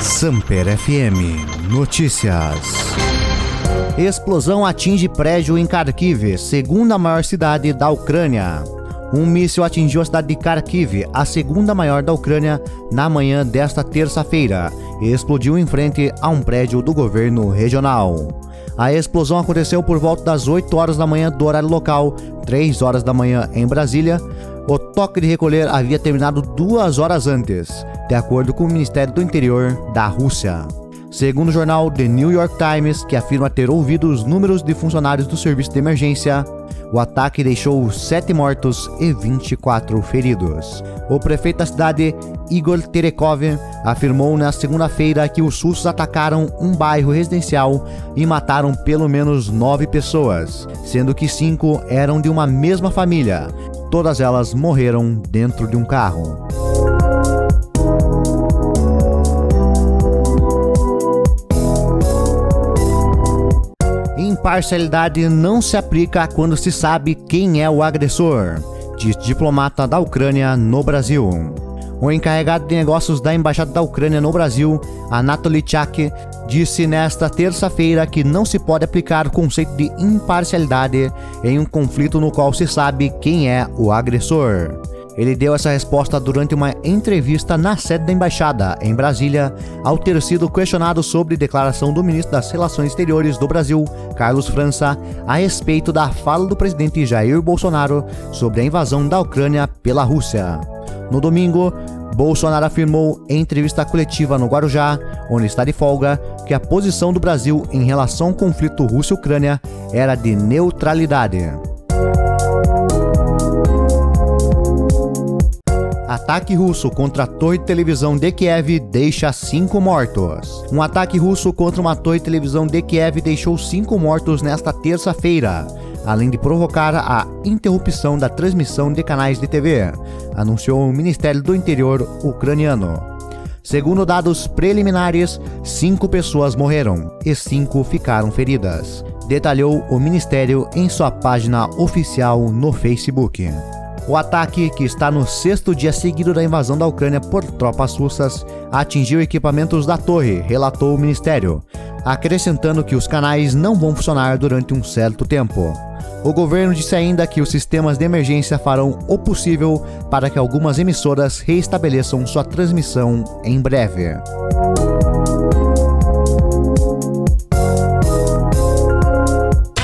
Samper FM Notícias. Explosão atinge prédio em Kharkiv, segunda maior cidade da Ucrânia. Um míssil atingiu a cidade de Kharkiv, a segunda maior da Ucrânia, na manhã desta terça-feira e explodiu em frente a um prédio do governo regional. A explosão aconteceu por volta das 8 horas da manhã do horário local, 3 horas da manhã em Brasília. O toque de recolher havia terminado duas horas antes, de acordo com o Ministério do Interior da Rússia. Segundo o jornal The New York Times, que afirma ter ouvido os números de funcionários do serviço de emergência, o ataque deixou 7 mortos e 24 feridos. O prefeito da cidade, Igor Terekov, afirmou na segunda-feira que os russos atacaram um bairro residencial e mataram pelo menos nove pessoas, sendo que cinco eram de uma mesma família. Todas elas morreram dentro de um carro. Imparcialidade não se aplica quando se sabe quem é o agressor, diz diplomata da Ucrânia no Brasil. O encarregado de negócios da Embaixada da Ucrânia no Brasil, Anatoly Chak, disse nesta terça-feira que não se pode aplicar o conceito de imparcialidade em um conflito no qual se sabe quem é o agressor. Ele deu essa resposta durante uma entrevista na sede da embaixada, em Brasília, ao ter sido questionado sobre declaração do ministro das Relações Exteriores do Brasil, Carlos França, a respeito da fala do presidente Jair Bolsonaro sobre a invasão da Ucrânia pela Rússia. No domingo, Bolsonaro afirmou em entrevista coletiva no Guarujá, onde está de folga, que a posição do Brasil em relação ao conflito Rússia-Ucrânia era de neutralidade. Ataque russo contra a torre de televisão de Kiev deixa cinco mortos. Um ataque russo contra uma torre de televisão de Kiev deixou cinco mortos nesta terça-feira, além de provocar a interrupção da transmissão de canais de TV, anunciou o Ministério do Interior ucraniano. Segundo dados preliminares, cinco pessoas morreram e cinco ficaram feridas, detalhou o Ministério em sua página oficial no Facebook. O ataque, que está no sexto dia seguido da invasão da Ucrânia por tropas russas, atingiu equipamentos da torre, relatou o ministério, acrescentando que os canais não vão funcionar durante um certo tempo. O governo disse ainda que os sistemas de emergência farão o possível para que algumas emissoras reestabeleçam sua transmissão em breve.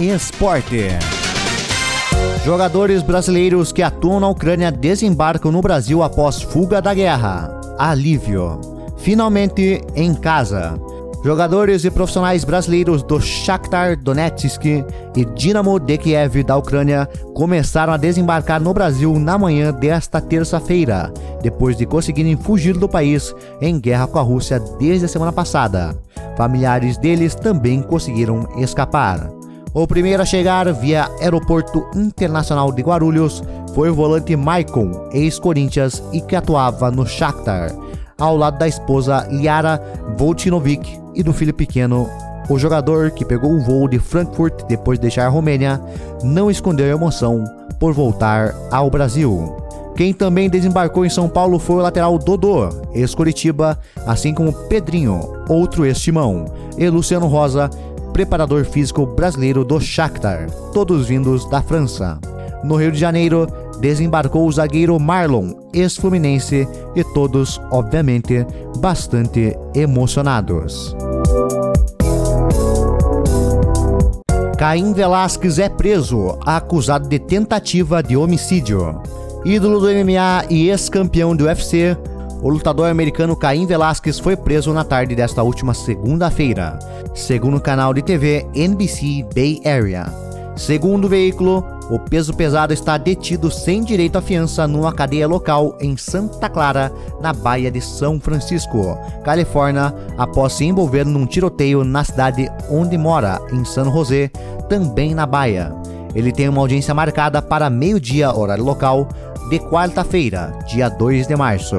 Esporte. Jogadores brasileiros que atuam na Ucrânia desembarcam no Brasil após fuga da guerra. Alívio. Finalmente em casa. Jogadores e profissionais brasileiros do Shakhtar Donetsk e Dinamo de Kiev da Ucrânia começaram a desembarcar no Brasil na manhã desta terça-feira, depois de conseguirem fugir do país em guerra com a Rússia desde a semana passada. Familiares deles também conseguiram escapar. O primeiro a chegar via Aeroporto Internacional de Guarulhos foi o volante Maicon, ex-Corinthians e que atuava no Shakhtar, ao lado da esposa Liara Voltinovic e do filho pequeno. O jogador, que pegou o voo de Frankfurt depois de deixar a Romênia, não escondeu a emoção por voltar ao Brasil. Quem também desembarcou em São Paulo foi o lateral Dodô, ex-Curitiba, assim como Pedrinho, outro ex-Timão, e Luciano Rosa, preparador físico brasileiro do Shakhtar, todos vindos da França. No Rio de Janeiro, desembarcou o zagueiro Marlon, ex-fluminense, e todos, obviamente, bastante emocionados. Caim Velasquez é preso, acusado de tentativa de homicídio. Ídolo do MMA e ex-campeão do UFC, o lutador americano Caim Velasquez foi preso na tarde desta última segunda-feira, segundo o canal de TV NBC Bay Area. Segundo o veículo, o peso pesado está detido sem direito à fiança numa cadeia local em Santa Clara, na Baía de São Francisco, Califórnia, após se envolver num tiroteio na cidade onde mora, em San José, também na Baía. Ele tem uma audiência marcada para meio-dia, horário local, de quarta-feira, dia 2 de março.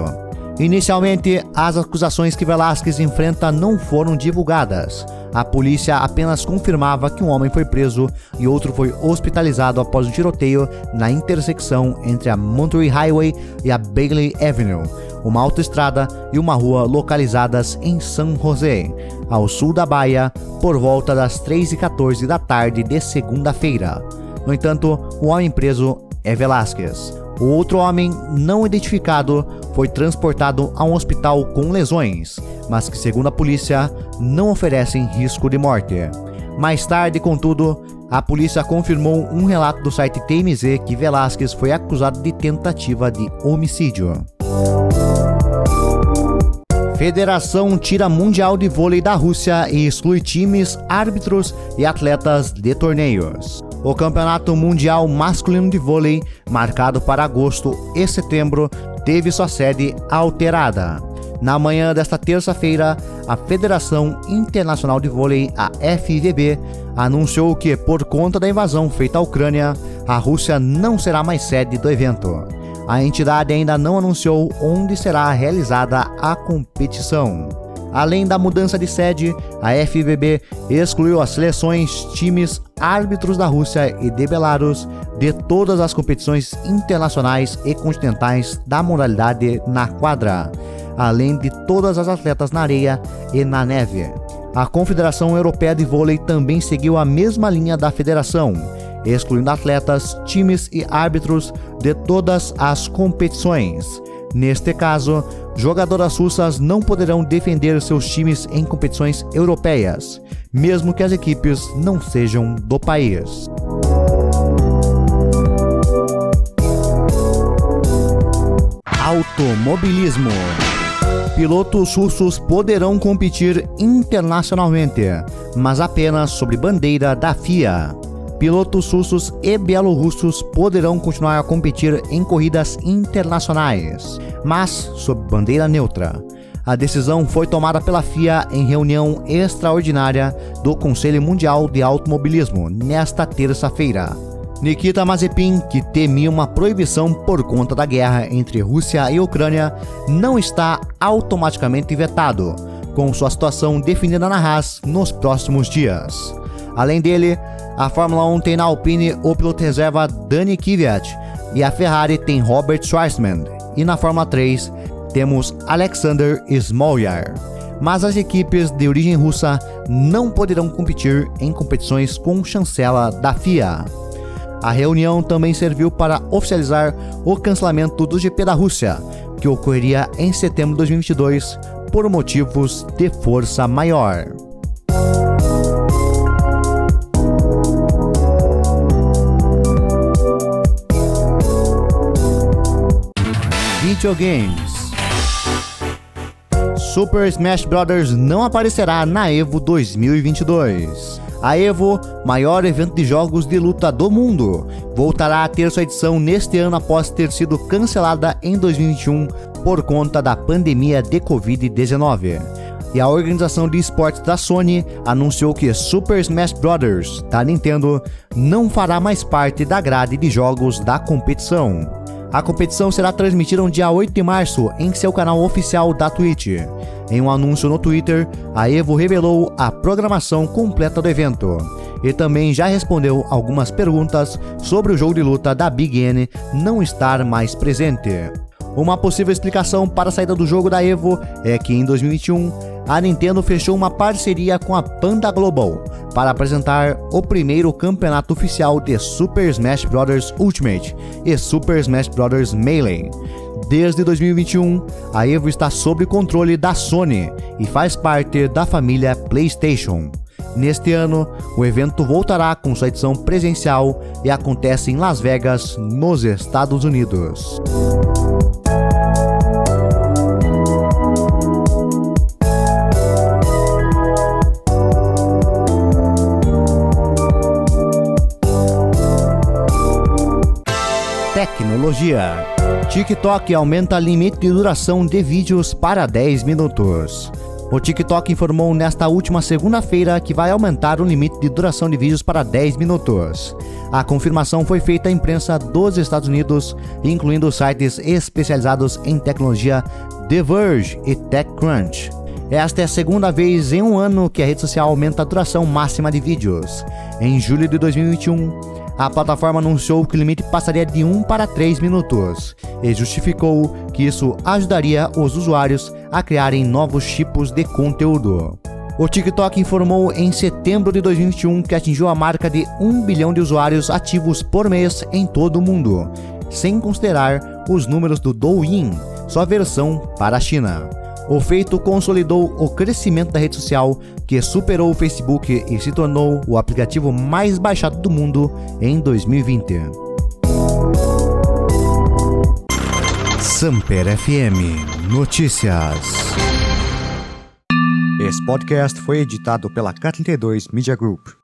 Inicialmente, as acusações que Velasquez enfrenta não foram divulgadas, a polícia apenas confirmava que um homem foi preso e outro foi hospitalizado após um tiroteio na intersecção entre a Monterey Highway e a Bailey Avenue, uma autoestrada e uma rua localizadas em San José, ao sul da Bahia, por volta das 3h14 da tarde de segunda-feira. No entanto, o homem preso é Velasquez. O outro homem, não identificado, foi transportado a um hospital com lesões, mas que, segundo a polícia, não oferecem risco de morte. Mais tarde, contudo, a polícia confirmou um relato do site TMZ que Velasquez foi acusado de tentativa de homicídio. Federação tira Mundial de Vôlei da Rússia e exclui times, árbitros e atletas de torneios. O Campeonato Mundial Masculino de Vôlei, marcado para agosto e setembro, teve sua sede alterada. Na manhã desta terça-feira, a Federação Internacional de Vôlei, a FIVB, anunciou que, por conta da invasão feita à Ucrânia, a Rússia não será mais sede do evento. A entidade ainda não anunciou onde será realizada a competição. Além da mudança de sede, a FBB excluiu as seleções, times, árbitros da Rússia e de Belarus de todas as competições internacionais e continentais da modalidade na quadra, além de todas as atletas na areia e na neve. A Confederação Europeia de Vôlei também seguiu a mesma linha da federação, excluindo atletas, times e árbitros de todas as competições. Neste caso, jogadoras russas não poderão defender seus times em competições europeias, mesmo que as equipes não sejam do país. Automobilismo Pilotos russos poderão competir internacionalmente, mas apenas sob bandeira da FIA pilotos russos e bielorrussos poderão continuar a competir em corridas internacionais, mas sob bandeira neutra. A decisão foi tomada pela FIA em reunião extraordinária do Conselho Mundial de Automobilismo nesta terça-feira. Nikita Mazepin, que temia uma proibição por conta da guerra entre Rússia e Ucrânia, não está automaticamente vetado, com sua situação definida na Haas nos próximos dias. Além dele, a Fórmula 1 tem na Alpine o piloto reserva Dani Kvyat e a Ferrari tem Robert Schwarzman. E na Fórmula 3 temos Alexander Smoljar. Mas as equipes de origem russa não poderão competir em competições com chancela da FIA. A reunião também serviu para oficializar o cancelamento do GP da Rússia, que ocorreria em setembro de 2022 por motivos de força maior. Videogames. Super Smash Bros. não aparecerá na EVO 2022. A EVO, maior evento de jogos de luta do mundo, voltará a ter sua edição neste ano após ter sido cancelada em 2021 por conta da pandemia de Covid-19. E a organização de esportes da Sony anunciou que Super Smash Bros. da Nintendo não fará mais parte da grade de jogos da competição. A competição será transmitida no dia 8 de março em seu canal oficial da Twitch. Em um anúncio no Twitter, a Evo revelou a programação completa do evento e também já respondeu algumas perguntas sobre o jogo de luta da Big N não estar mais presente. Uma possível explicação para a saída do jogo da Evo é que em 2021 a Nintendo fechou uma parceria com a Panda Global para apresentar o primeiro campeonato oficial de Super Smash Bros. Ultimate e Super Smash Bros. Melee. Desde 2021, a Evo está sob controle da Sony e faz parte da família PlayStation. Neste ano, o evento voltará com sua edição presencial e acontece em Las Vegas, nos Estados Unidos. Tecnologia. TikTok aumenta limite de duração de vídeos para 10 minutos. O TikTok informou nesta última segunda-feira que vai aumentar o limite de duração de vídeos para 10 minutos. A confirmação foi feita à imprensa dos Estados Unidos, incluindo sites especializados em tecnologia The Verge e TechCrunch. Esta é a segunda vez em um ano que a rede social aumenta a duração máxima de vídeos. Em julho de 2021, a plataforma anunciou que o limite passaria de 1 para 3 minutos e justificou que isso ajudaria os usuários a criarem novos tipos de conteúdo. O TikTok informou em setembro de 2021 que atingiu a marca de 1 bilhão de usuários ativos por mês em todo o mundo, sem considerar os números do Douyin, sua versão para a China. O feito consolidou o crescimento da rede social, que superou o Facebook e se tornou o aplicativo mais baixado do mundo em 2020. Samper FM Notícias. Esse podcast foi editado pela K32 Media Group.